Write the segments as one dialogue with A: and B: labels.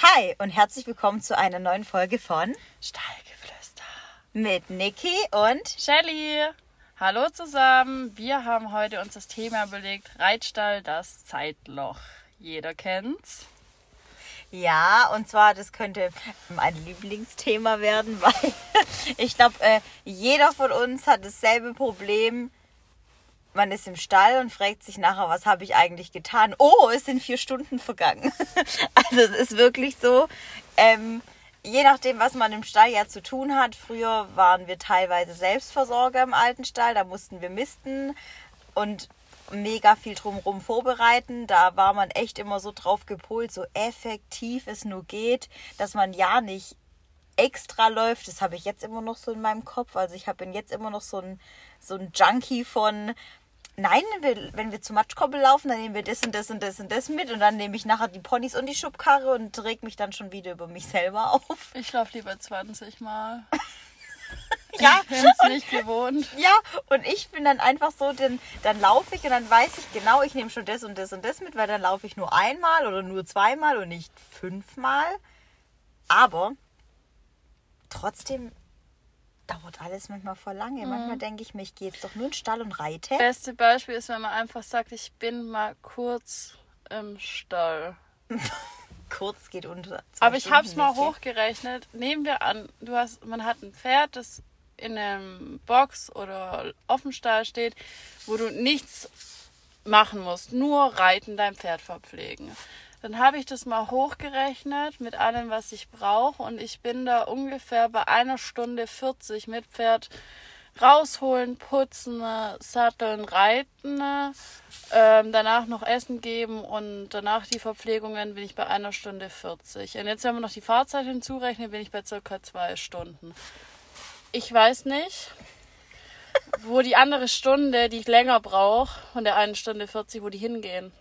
A: Hi und herzlich willkommen zu einer neuen Folge von
B: Stallgeflüster.
A: mit Niki und
B: Shelly, hallo zusammen. Wir haben heute uns das Thema belegt: Reitstall, das Zeitloch. Jeder kennt's.
A: ja, und zwar, das könnte mein Lieblingsthema werden, weil ich glaube, äh, jeder von uns hat dasselbe Problem. Man ist im Stall und fragt sich nachher, was habe ich eigentlich getan? Oh, es sind vier Stunden vergangen. Also es ist wirklich so. Ähm, je nachdem, was man im Stall ja zu tun hat. Früher waren wir teilweise Selbstversorger im alten Stall, da mussten wir misten und mega viel drumherum vorbereiten. Da war man echt immer so drauf gepolt, so effektiv es nur geht, dass man ja nicht extra läuft. Das habe ich jetzt immer noch so in meinem Kopf. Also ich habe jetzt immer noch so ein, so ein Junkie von, nein, wenn wir zu Matschkoppel laufen, dann nehmen wir das und das und das und das mit und dann nehme ich nachher die Ponys und die Schubkarre und reg mich dann schon wieder über mich selber auf.
B: Ich laufe lieber 20 Mal.
A: Ja,
B: Ich bin's nicht gewohnt.
A: Ja, und ich bin dann einfach so, denn, dann laufe ich und dann weiß ich genau, ich nehme schon das und das und das mit, weil dann laufe ich nur einmal oder nur zweimal und nicht fünfmal. Aber trotzdem dauert alles manchmal voll lange. Manchmal denke ich mir, ich gehe jetzt doch nur in den Stall und reite.
B: Beste Beispiel ist, wenn man einfach sagt, ich bin mal kurz im Stall.
A: Kurz geht unter.
B: Aber ich habe es mal hochgerechnet. Nehmen wir an, du hast, man hat ein Pferd, das in einem Box oder Offenstall steht, wo du nichts machen musst, nur reiten, dein Pferd verpflegen. Dann habe ich das mal hochgerechnet mit allem, was ich brauche und ich bin da ungefähr bei einer Stunde 40 mit Pferd rausholen, putzen, satteln, reiten, ähm, danach noch Essen geben und danach die Verpflegungen bin ich bei einer Stunde 40. Und jetzt, wenn man noch die Fahrzeit hinzurechnet, bin ich bei circa zwei Stunden. Ich weiß nicht, wo die andere Stunde, die ich länger brauche, von der einen Stunde 40, wo die hingehen.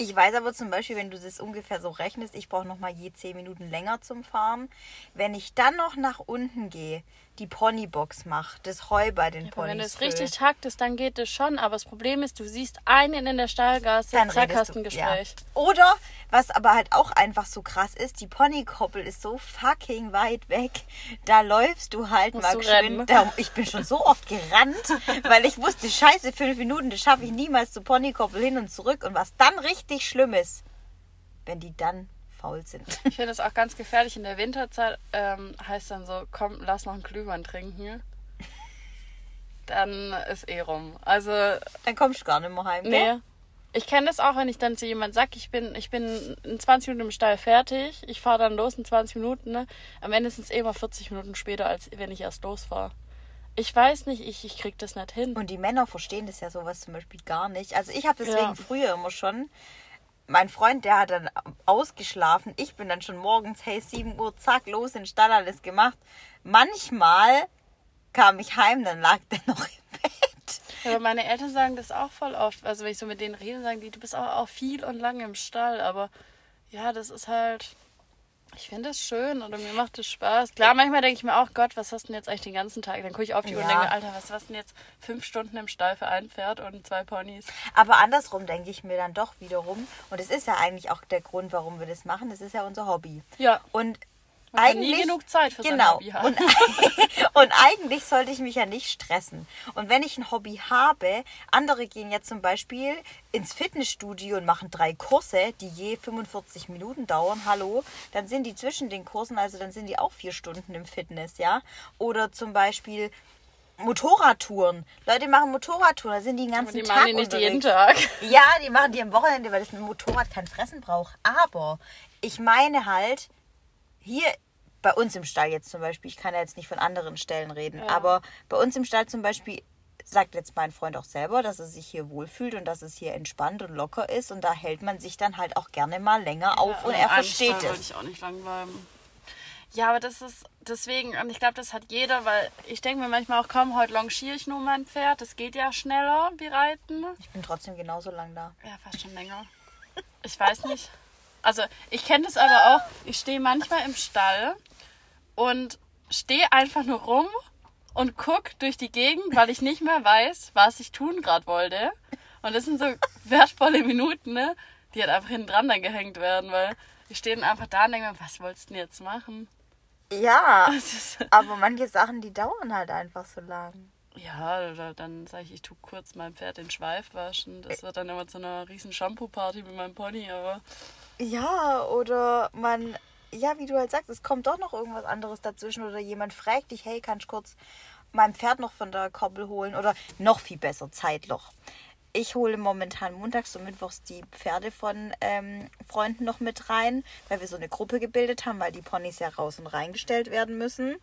A: Ich weiß aber zum Beispiel, wenn du das ungefähr so rechnest, ich brauche noch mal je 10 Minuten länger zum Fahren. Wenn ich dann noch nach unten gehe, die Ponybox mache, das Heu bei den
B: Aber
A: Ponys
B: wenn du es richtig taktest, dann geht es schon. Aber das Problem ist, du siehst einen in der Stallgasse,
A: dann
B: zack,
A: redest
B: hast
A: du-
B: ein Gespräch.
A: Ja. Oder, was aber halt auch einfach so krass ist, die Ponykoppel ist so fucking weit weg. Da läufst du halt
B: Musst
A: mal
B: du
A: geschwind. Da, ich bin schon so oft gerannt, weil ich wusste, scheiße, fünf Minuten, das schaffe ich niemals zur Ponykoppel hin und zurück. Und was dann richtig schlimm ist, wenn die dann faul sind.
B: Ich finde es auch ganz gefährlich. In der Winterzeit ähm, heißt dann so, komm, lass noch einen Glühwein trinken. Dann ist eh rum. Also,
A: Dann kommst du gar nicht mehr heim.
B: nee.
A: gell?
B: Ich kenne das auch, wenn ich dann zu jemandem sage, ich bin, ich bin in 20 Minuten im Stall fertig. Ich fahre dann los in 20 Minuten. Ne? Am Ende sind es eh mal 40 Minuten später, als wenn ich erst losfahre. Ich weiß nicht, ich, ich krieg das nicht hin.
A: Und die Männer verstehen das ja sowas zum Beispiel gar nicht. Also ich habe deswegen
B: Ja.
A: früher immer schon, mein Freund, der hat dann ausgeschlafen. Ich bin dann schon morgens, hey, 7 Uhr, zack, los in den Stall, alles gemacht. Manchmal kam ich heim, dann lag der noch im Bett.
B: Aber meine Eltern sagen das auch voll oft. Also wenn ich so mit denen rede, sagen die, du bist auch, auch viel und lange im Stall. Aber ja, das ist halt. Ich finde es schön oder mir macht es Spaß. Klar, manchmal denke ich mir auch, Gott, was hast du denn jetzt eigentlich den ganzen Tag? Dann gucke ich auf die Uhr und
A: Ja.
B: denke, Alter, was hast du denn jetzt fünf Stunden im Stall für ein Pferd und zwei Ponys?
A: Aber andersrum denke ich mir dann doch wiederum, und es ist ja eigentlich auch der Grund, warum wir das machen, das ist ja unser Hobby.
B: Ja.
A: Und
B: Man
A: eigentlich
B: nie genug Zeit für
A: genau.
B: Hobby haben.
A: Und, und eigentlich sollte ich mich ja nicht stressen. Und wenn ich ein Hobby habe, andere gehen ja zum Beispiel ins Fitnessstudio und machen drei Kurse, die je 45 Minuten dauern. Hallo, dann sind die zwischen den Kursen, also dann sind die auch vier Stunden im Fitness, ja. Oder zum Beispiel Motorradtouren. Leute machen Motorradtouren, da sind die den ganzen
B: die
A: Tag
B: machen die nicht
A: unterwegs.
B: jeden Tag.
A: Ja, die machen die am Wochenende, weil das ein Motorrad kein Fressen braucht. Aber ich meine halt, hier bei uns im Stall jetzt zum Beispiel, ich kann ja jetzt nicht von anderen Stellen reden,
B: Ja.
A: aber bei uns im Stall zum Beispiel sagt jetzt mein Freund auch selber, dass er sich hier wohlfühlt und dass es hier entspannt und locker ist und da hält man sich dann halt auch gerne mal länger auf und
B: Ja,
A: er versteht es.
B: ich auch nicht lang bleiben. Ja, aber das ist deswegen, und ich glaube, das hat jeder, weil ich denke mir manchmal auch, komm, heute longiere ich nur mein Pferd. Das geht ja schneller wie Reiten.
A: Ich bin trotzdem genauso lang da.
B: Ja, fast schon länger. Ich weiß nicht. Also, ich kenne das aber auch. Ich stehe manchmal im Stall und stehe einfach nur rum und guck durch die Gegend, weil ich nicht mehr weiß, was ich tun gerade wollte. Und das sind so wertvolle Minuten, ne? die halt einfach hinten dran dann gehängt werden, weil Die stehen einfach da und denken, mir, was wolltest du denn jetzt machen?
A: Ja, aber manche Sachen, die dauern halt einfach so lang.
B: Ja, oder dann sage ich, ich tue kurz meinem Pferd den Schweif waschen. Das wird dann immer zu einer riesen Shampoo-Party mit meinem Pony, aber
A: Ja, oder man, ja, wie du halt sagst, es kommt doch noch irgendwas anderes dazwischen oder jemand fragt dich, hey, kannst du kurz mein Pferd noch von der Koppel holen oder noch viel besser, Zeitloch. Ich hole momentan montags und mittwochs die Pferde von ähm, Freunden noch mit rein, weil wir so eine Gruppe gebildet haben, weil die Ponys ja raus und reingestellt werden müssen.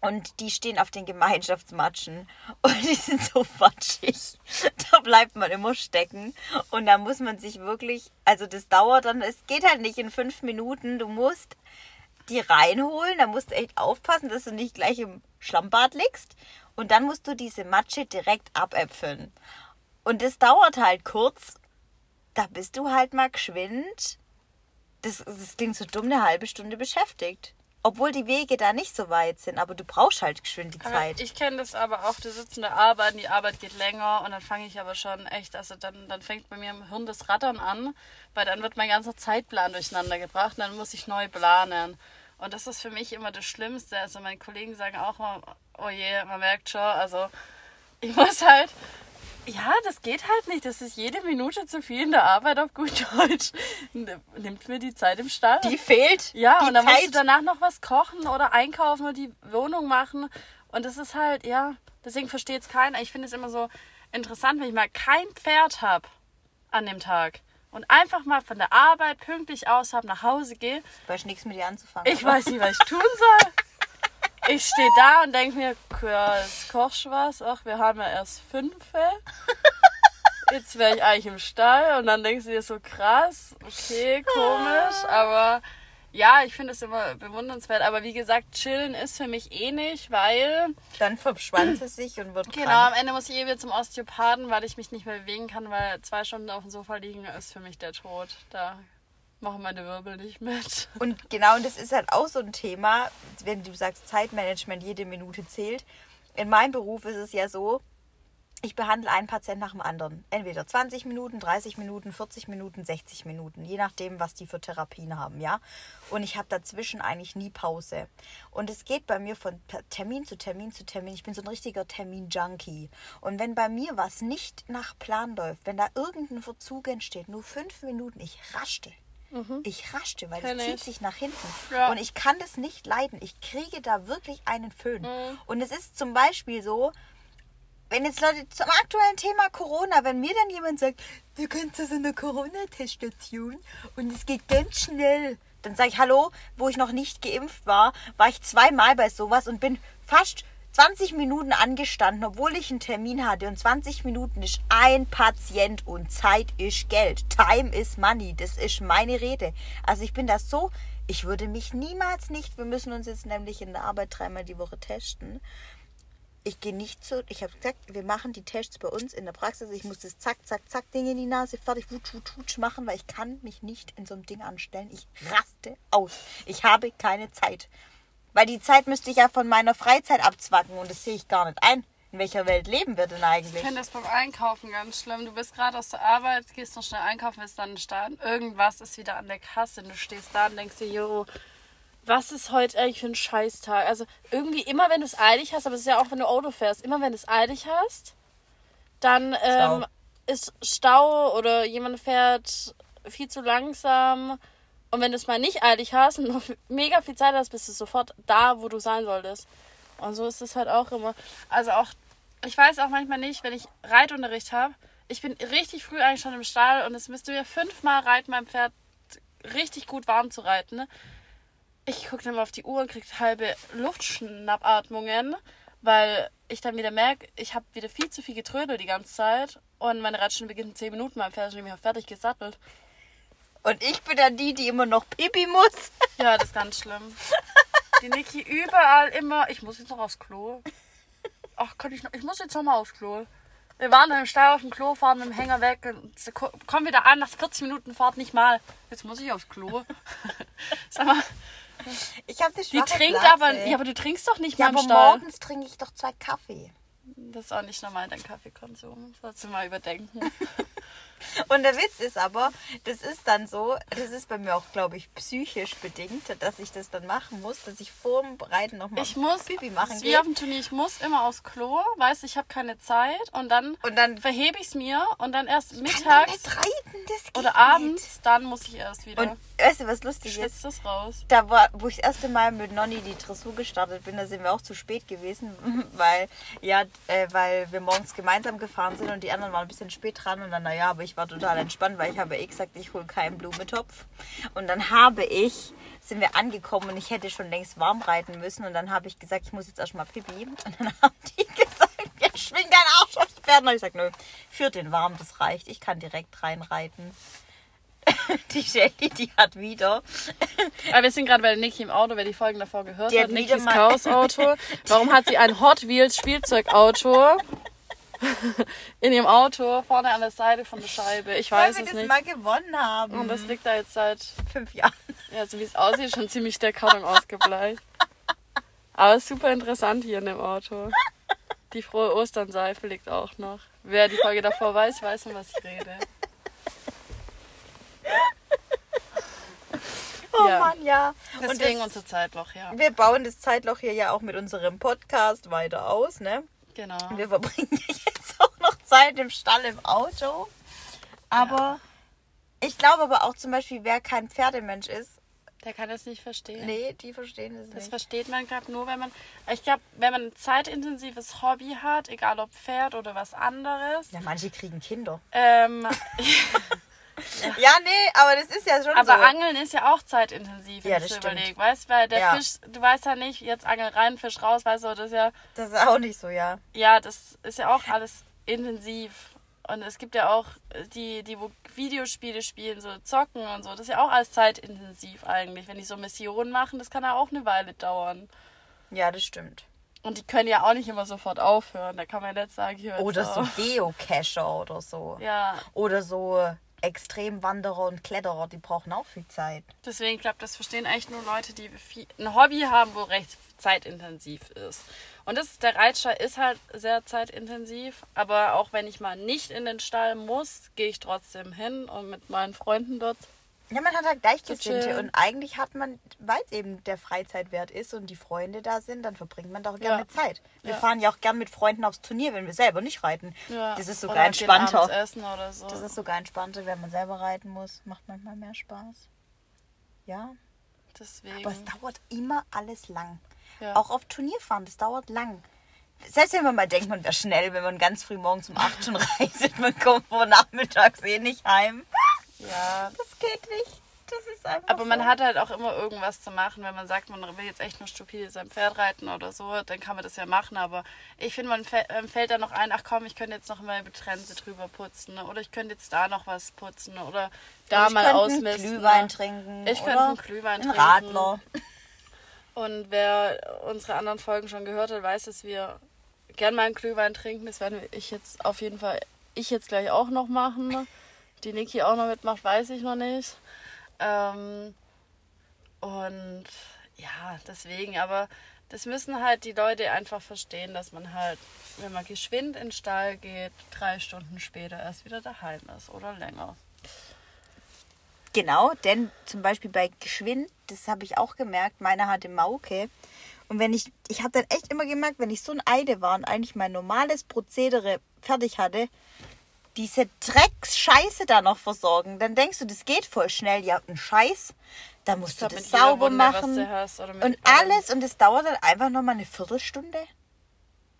A: Und die stehen auf den Gemeinschaftsmatschen und die sind so matschig. Da bleibt man immer stecken. Und da muss man sich wirklich, also das dauert dann, es geht halt nicht in fünf Minuten. Du musst die reinholen, da musst du echt aufpassen, dass du nicht gleich im Schlammbad liegst. Und dann musst du diese Matsche direkt abäpfeln. Und das dauert halt kurz. Da bist du halt mal geschwind. Das, das klingt so dumm, eine halbe Stunde beschäftigt. Obwohl die Wege da nicht so weit sind, aber du brauchst halt geschwind die
B: Aber
A: Zeit.
B: ich kenne das aber auch, du sitzt in der Arbeit, die Arbeit geht länger und dann fange ich aber schon echt, also dann, dann fängt bei mir im Hirn das Rattern an, weil dann wird mein ganzer Zeitplan durcheinander gebracht und dann muss ich neu planen. Und das ist für mich immer das Schlimmste. Also meine Kollegen sagen auch immer, oh je, man merkt schon, also ich muss halt, ja, das geht halt nicht. Das ist jede Minute zu viel in der Arbeit auf gut Deutsch. Nimmt mir die Zeit im Stall.
A: die fehlt.
B: Ja,
A: die
B: und dann musst du
A: Zeit.
B: danach noch was kochen oder einkaufen oder die Wohnung machen. Und das ist halt, ja, deswegen versteht es keiner. Ich finde es immer so interessant, wenn ich mal kein Pferd habe an dem Tag und einfach mal von der Arbeit pünktlich aus habe, nach Hause gehe.
A: Weiß nichts mit dir anzufangen.
B: Ich
A: oder?
B: weiß nicht, was ich tun soll. Ich stehe da und denke mir, ja, jetzt kochst was. Ach, wir haben ja erst fünf. Jetzt wäre ich eigentlich im Stall und dann denkst du dir so krass, okay, komisch, aber ja, ich finde es immer bewundernswert. Aber wie gesagt, chillen ist für mich eh nicht, weil
A: Dann verschwanzt es sich und wird
B: genau
A: krank.
B: am Ende muss ich eh wieder zum Osteopathen, weil ich mich nicht mehr bewegen kann, weil zwei Stunden auf dem Sofa liegen ist für mich der Tod. Da machen meine Wirbel nicht mit.
A: Und genau, und das ist halt auch so ein Thema, wenn du sagst, Zeitmanagement, jede Minute zählt. In meinem Beruf ist es ja so, ich behandle einen Patienten nach dem anderen. Entweder 20 Minuten, 30 Minuten, 40 Minuten, 60 Minuten, je nachdem, was die für Therapien haben, ja. Und ich habe dazwischen eigentlich nie Pause. Und es geht bei mir von Termin zu Termin zu Termin. Ich bin so ein richtiger Termin-Junkie. Und wenn bei mir was nicht nach Plan läuft, wenn da irgendein Verzug entsteht, nur fünf Minuten, ich raschte. Ich raschte, weil
B: Kenn
A: es zieht
B: ich.
A: sich nach hinten.
B: Ja.
A: Und ich kann das nicht leiden. Ich kriege da wirklich einen Föhn.
B: Mhm.
A: Und es ist zum Beispiel so, wenn jetzt Leute zum aktuellen Thema Corona, wenn mir dann jemand sagt, du kannst zu so einer Corona-Teststation und es geht ganz schnell, dann sage ich, hallo, wo ich noch nicht geimpft war, war ich zweimal bei sowas und bin fast 20 Minuten angestanden, obwohl ich einen Termin hatte. Und 20 Minuten ist ein Patient und Zeit ist Geld. Time is money. Das ist meine Rede. Also ich bin da so, ich würde mich niemals nicht, wir müssen uns jetzt nämlich in der Arbeit dreimal die Woche testen ich gehe nicht zu, ich habe gesagt, wir machen die Tests bei uns in der Praxis. Ich muss das zack, zack, zack, Ding in die Nase, fertig, wutsch, wutsch, wutsch machen, weil ich kann mich nicht in so einem Ding anstellen. Ich raste aus. Ich habe keine Zeit. Weil die Zeit müsste ich ja von meiner Freizeit abzwacken und das sehe ich gar nicht ein. In welcher Welt leben wir denn
B: Ich
A: eigentlich?
B: finde das beim Einkaufen ganz schlimm. Du bist gerade aus der Arbeit, gehst noch schnell einkaufen, bist dann starten. Irgendwas ist wieder an der Kasse. Du stehst da und denkst dir, jo, was ist heute eigentlich für ein Scheißtag? Also irgendwie immer, wenn du es eilig hast, aber es ist ja auch, wenn du Auto fährst, immer wenn du es eilig hast, dann ähm,
A: Stau.
B: ist Stau oder jemand fährt viel zu langsam. Und wenn du es mal nicht eilig hast und noch mega viel Zeit hast, bist du sofort da, wo du sein solltest. Und so ist es halt auch immer. Also auch, ich weiß auch manchmal nicht, wenn ich Reitunterricht habe, ich bin richtig früh eigentlich schon im Stall und es müsste mir fünfmal reiten, mein Pferd richtig gut warm zu reiten. Ich gucke dann mal auf die Uhr und kriege halbe Luftschnappatmungen, weil ich dann wieder merke, ich habe wieder viel zu viel getrödelt die ganze Zeit und meine Reitstunde beginnt in 10 Minuten, mein Pferd ist nämlich auch fertig gesattelt.
A: Und ich bin dann die, die immer noch pipi muss.
B: Ja, das ist ganz schlimm. Die Niki überall immer, ich muss jetzt noch aufs Klo. Ach, könnte ich noch, ich muss jetzt noch mal aufs Klo. Wir waren im Stall auf dem Klo, fahren mit dem Hänger weg und kommen wieder an, nach 40 Minuten Fahrt nicht mal. Jetzt muss ich aufs Klo. Sag mal,
A: Ich habe das
B: die trinkt aber, ja, aber du trinkst doch nicht
A: ja,
B: mal im
A: aber
B: Stall.
A: morgens trinke ich doch zwei Kaffee.
B: Das ist auch nicht normal, dein Kaffeekonsum. Sollst du mal überdenken.
A: Und der Witz ist aber, das ist dann so, das ist bei mir auch, glaube ich, psychisch bedingt, dass ich das dann machen muss, dass ich vorm Reiten nochmal
B: Ich muss,
A: Pipi machen
B: ist wie
A: gehe.
B: auf dem Turnier, ich muss immer aufs Klo, weiß, ich habe keine Zeit und dann,
A: Und dann
B: verhebe ich es mir und dann erst mittags
A: nicht reiten,
B: oder
A: nicht.
B: abends, dann muss ich erst wieder.
A: Und weißt du, was lustig ist?
B: das raus.
A: Da war, wo ich das erste Mal mit Nonny die Dressur gestartet bin, da sind wir auch zu spät gewesen, weil ja, äh, weil wir morgens gemeinsam gefahren sind und die anderen waren ein bisschen spät dran und dann, naja, aber ich war total entspannt, weil ich habe eh gesagt, ich hole keinen Blumentopf. Und dann habe ich, sind wir angekommen und ich hätte schon längst warm reiten müssen und dann habe ich gesagt, ich muss jetzt erstmal pipi. Und dann haben die gesagt, ja, schwing deinen Arsch aufs Pferd. Und ich gesagt, nö, führt den warm, das reicht, ich kann direkt reinreiten. Die Shelly, die hat wieder
B: Aber wir sind gerade bei Niki im Auto, wer die Folgen davor gehört
A: Die
B: hat.
A: hat
B: Nikis Chaos-Auto. Warum hat sie ein Hot Wheels Spielzeugauto in ihrem Auto vorne an der Seite von der Scheibe? Ich
A: weil
B: weiß
A: wir
B: es
A: das
B: nicht.
A: mal gewonnen haben.
B: Und das liegt da jetzt seit,
A: fünf Jahren.
B: ja, so wie es aussieht, schon ziemlich der Karton ausgebleicht. Aber super interessant hier in dem Auto. Die frohe Osternseife liegt auch noch. Wer die Folge davor weiß, weiß, um was ich rede.
A: Oh
B: Ja.
A: Mann, ja.
B: Deswegen
A: Und
B: unser Zeitloch, ja.
A: das, wir bauen das Zeitloch hier ja auch mit unserem Podcast weiter aus, ne?
B: Genau.
A: Wir verbringen jetzt auch noch Zeit im Stall im Auto. Aber ich glaube aber auch zum Beispiel, wer kein Pferdemensch ist,
B: Der kann das nicht verstehen.
A: nee, die verstehen es
B: Das
A: nicht.
B: versteht man, glaube nur, wenn man. Ich glaube, wenn man ein zeitintensives Hobby hat, egal ob Pferd oder was anderes.
A: Ja, manche kriegen Kinder.
B: Ähm,
A: Ja, nee, aber das ist ja schon
B: aber
A: so.
B: Angeln ist ja auch zeitintensiv, wenn
A: Ja,
B: ich
A: das stimmt.
B: überlege. Weißt du, weil der
A: Ja.
B: Fisch, du weißt ja nicht, jetzt Angel rein, Fisch raus, weißt du, das ist ja.
A: Das ist auch nicht so, ja.
B: Ja, das ist ja auch alles intensiv. Und es gibt ja auch die, die wo Videospiele spielen, so zocken und so. Das ist ja auch alles zeitintensiv eigentlich. Wenn die so Missionen machen, das kann ja auch eine Weile dauern.
A: Ja, das stimmt.
B: Und die können ja auch nicht immer sofort aufhören. Da kann man jetzt sagen, hier
A: Oder so. Geocacher oder so.
B: Ja,
A: Oder so Extremwanderer und Kletterer, die brauchen auch viel Zeit.
B: deswegen, ich glaube, das verstehen echt nur Leute, die viel, ein Hobby haben, wo recht zeitintensiv ist. Und das, der Reitstall ist halt sehr zeitintensiv, aber auch wenn ich mal nicht in den Stall muss, gehe ich trotzdem hin und mit meinen Freunden dort.
A: Ja, man hat halt Gleichgesinnte und eigentlich hat man, weil es eben der Freizeitwert ist und die Freunde da sind, dann verbringt man doch gerne
B: Ja.
A: Zeit. Wir
B: Ja.
A: fahren ja auch gern mit Freunden aufs Turnier, wenn wir selber nicht reiten.
B: Ja,
A: Das ist
B: oder
A: sogar
B: gehen
A: entspannter.
B: oder so.
A: Das ist sogar entspannter, wenn man selber reiten muss. Macht manchmal mehr Spaß. Ja,
B: Deswegen.
A: aber es dauert immer alles lang. Auch auf Turnierfahren, das dauert lang. Selbst wenn man mal denkt, man wäre schnell, wenn man ganz früh morgens um 8 schon reitet, man kommt vor nachmittags eh nicht heim.
B: Ja,
A: Das geht nicht. Das ist einfach
B: Aber man
A: so.
B: hat halt auch immer irgendwas zu machen. Wenn man sagt, man will jetzt echt nur stupide sein Pferd reiten oder so, dann kann man das ja machen. Aber ich finde, man fä- fällt dann noch ein, ach komm, ich könnte jetzt noch mal die Trense drüber putzen. Ne? Oder ich könnte jetzt da noch was putzen. Oder da
A: ich
B: mal
A: könnte
B: ausmisten.
A: einen Glühwein
B: ne?
A: trinken.
B: Ich könnte einen Glühwein trinken.
A: Radler.
B: Und wer unsere anderen Folgen schon gehört hat, weiß, dass wir gern mal einen Glühwein trinken. Das werden wir- ich jetzt auf jeden Fall, ich jetzt gleich auch noch machen. Die Niki auch noch mitmacht, weiß ich noch nicht. Ähm, und ja, deswegen, aber das müssen halt die Leute einfach verstehen, dass man halt, wenn man geschwind in den Stall geht, drei Stunden später erst wieder daheim ist oder länger.
A: Genau, denn zum Beispiel bei Geschwind, das habe ich auch gemerkt, meiner hatte Mauke. Und wenn ich, ich habe dann echt immer gemerkt, wenn ich so ein Eide war und eigentlich mein normales Prozedere fertig hatte, diese Drecksscheiße da noch versorgen, dann denkst du, das geht voll schnell. Ja, ein Scheiß, da musst du das sauber
B: Wunde,
A: machen.
B: hast,
A: und alles, und es dauert dann einfach nochmal eine Viertelstunde.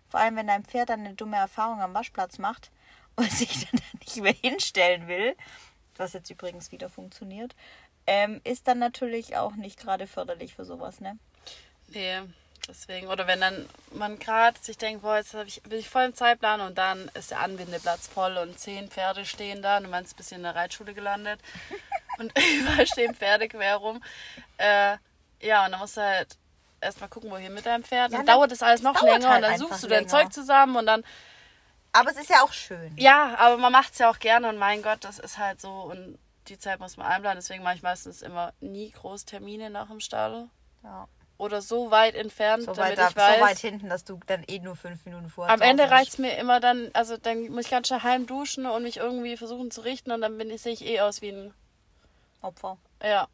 A: Vor allem, wenn dein Pferd dann eine dumme Erfahrung am Waschplatz macht und sich dann nicht mehr hinstellen will, was jetzt übrigens wieder funktioniert, ähm, ist dann natürlich auch nicht gerade förderlich für sowas, ne?
B: Nee, deswegen. Oder wenn dann man gerade sich denkt, boah, jetzt ich, bin ich voll im Zeitplan und dann ist der Anbindeplatz voll und zehn Pferde stehen da und du meinst, bist in der Reitschule gelandet und überall stehen Pferde quer rum. Äh, ja, und dann musst du halt erstmal gucken, wohin mit deinem Pferd.
A: Ja,
B: dann
A: dann-
B: dauert das alles noch länger
A: halt
B: und dann suchst du dein
A: länger.
B: Zeug zusammen und dann,
A: Aber es ist ja auch schön.
B: ja, aber man macht es ja auch gerne und mein Gott, das ist halt so und die Zeit muss man einplanen. Deswegen mache ich meistens immer nie Großtermine nach dem Stall.
A: Ja.
B: Oder so weit entfernt,
A: So
B: damit
A: weit,
B: ich
A: ab,
B: weiß.
A: so weit hinten, dass du dann eh nur fünf Minuten vorher
B: am Ende
A: bist.
B: reicht's mir immer dann, also dann muss ich ganz schnell heim duschen und mich irgendwie versuchen zu richten und dann bin ich, sehe ich eh aus wie ein,
A: Opfer.
B: ja.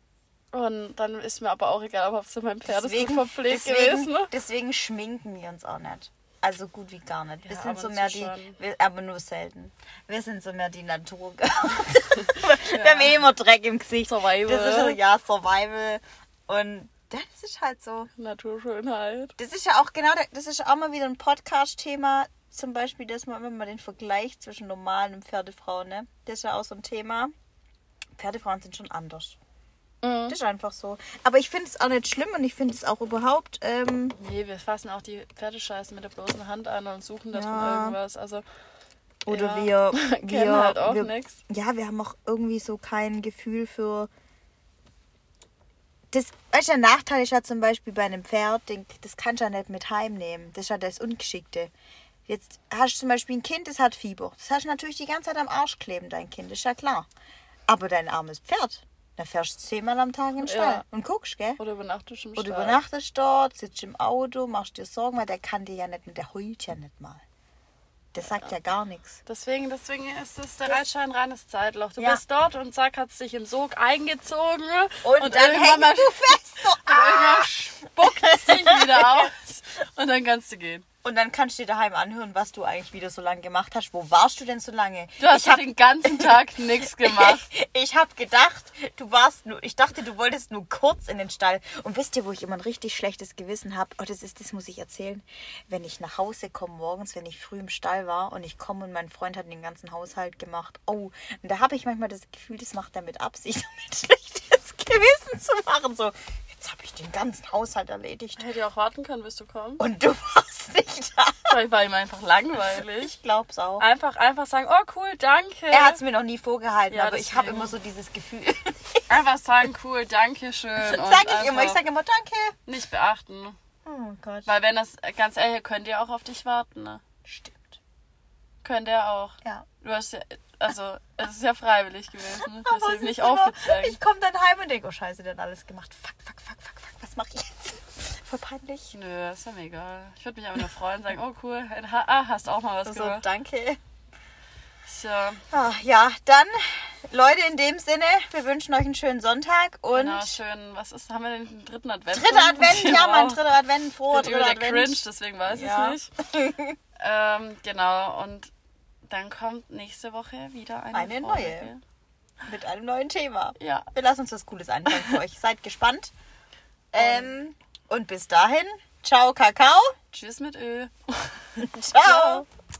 B: Und dann ist mir aber auch egal, ob es mein Pferd ist
A: Deswegen,
B: gut verpflegt
A: deswegen,
B: gewesen. Ne?
A: deswegen schminken wir uns auch nicht. Also gut wie gar nicht. Wir
B: Ja,
A: sind
B: ab
A: so mehr
B: zu
A: die, wir, aber nur selten. Wir sind so mehr die Natur. wir haben eh immer Dreck im Gesicht.
B: Survival.
A: Das ist ja Survival. Und das ist halt so.
B: Naturschönheit.
A: Das ist ja auch genau, das ist auch mal wieder ein Podcast-Thema. Zum Beispiel, dass man immer mal den Vergleich zwischen normalen und Pferdefrauen, ne? Das ist ja auch so ein Thema. Pferdefrauen sind schon anders.
B: Mhm.
A: Das ist einfach so. Aber ich finde es auch nicht schlimm und ich finde es auch überhaupt. Ähm,
B: Nee, wir fassen auch die Pferdescheiße mit der bloßen Hand an und suchen da
A: Ja.
B: irgendwas. Also,
A: oder
B: Ja.
A: wir,
B: kennen
A: wir,
B: halt auch nix.
A: Ja, wir haben auch irgendwie so kein Gefühl für. Das, weißt du, der Nachteil ist ja zum Beispiel bei einem Pferd, den, das kannst du ja nicht mit heimnehmen. Das ist ja das Ungeschickte. Jetzt hast du zum Beispiel ein Kind, das hat Fieber. Das hast du natürlich die ganze Zeit am Arsch kleben, dein Kind, ist ja klar. Aber dein armes Pferd, da fährst du zehnmal am Tag in den Stall
B: Ja.
A: und guckst, gell?
B: oder übernachtest im
A: Oder
B: Stall.
A: übernachtest dort, sitzt im Auto, machst dir Sorgen, weil der kann dir ja nicht, der heult ja nicht mal. Der sagt ja gar nichts.
B: Deswegen, deswegen ist es der Reitschein reines Zeitloch. Du
A: Ja.
B: bist dort und zack, hat sich im Sog eingezogen.
A: Und, dann
B: irgendwann
A: hängst
B: mal-
A: du fest. So, ah!
B: irgendwann spuckt es dich wieder aus. Und dann kannst du gehen.
A: Und dann kannst du dir daheim anhören, was du eigentlich wieder so lange gemacht hast. Wo warst du denn so lange?
B: Du hast
A: ich hab,
B: den ganzen Tag nichts gemacht.
A: ich habe gedacht, du warst nur, ich dachte, du wolltest nur kurz in den Stall. Und wisst ihr, wo ich immer ein richtig schlechtes Gewissen habe? Oh, das ist, das muss ich erzählen. Wenn ich nach Hause komme morgens, wenn ich früh im Stall war und ich komme und mein Freund hat den ganzen Haushalt gemacht. Oh, und da habe ich manchmal das Gefühl, das macht er mit Absicht, um ein schlechtes Gewissen zu machen. So, den ganzen Haushalt erledigt.
B: Hätte ja auch warten können, bis du kommst.
A: Und du warst nicht da.
B: Vielleicht war ihm einfach langweilig.
A: Ich glaub's auch.
B: Einfach, einfach sagen, oh cool, danke.
A: Er hat es mir noch nie vorgehalten,
B: Ja,
A: aber ich habe immer so dieses Gefühl.
B: Einfach sagen, cool, danke schön.
A: sag ich immer. Ich sage immer Danke.
B: Nicht beachten.
A: Oh Gott.
B: Weil wenn das, ganz ehrlich, könnt ihr auch auf dich warten, ne?
A: Stimmt.
B: Könnt ihr auch.
A: Ja.
B: Du hast ja, also, es ist ja freiwillig gewesen. ne? Du hast nicht
A: immer-
B: aufgezeigt.
A: Ich komme dann heim und denke, oh Scheiße, der hat alles gemacht. Fuck, fuck, fuck, fuck, fuck. Was mache ich jetzt? Voll peinlich.
B: Nö, ist ja mir egal. Ich würde mich aber nur freuen und sagen, oh cool, ha, ah, hast auch mal was
A: So,
B: gemacht.
A: danke.
B: So,
A: Ah, ja, dann, Leute, in dem Sinne, wir wünschen euch einen schönen Sonntag und
B: genau, schön. Was ist, haben wir den dritten Advent?
A: dritter Advent, ja, mein
B: Wow.
A: dritter Advent, froher
B: Ich
A: dritter
B: der
A: Advent.
B: Cringe, deswegen weiß ich
A: Ja.
B: es nicht. ähm, genau, und dann kommt nächste Woche wieder eine,
A: Eine neue. Mit einem neuen Thema.
B: Ja.
A: Wir lassen uns was Cooles einfallen für euch. Seid gespannt. Ähm, und bis dahin, ciao, Kakao.
B: Tschüss mit Ö.
A: Ciao.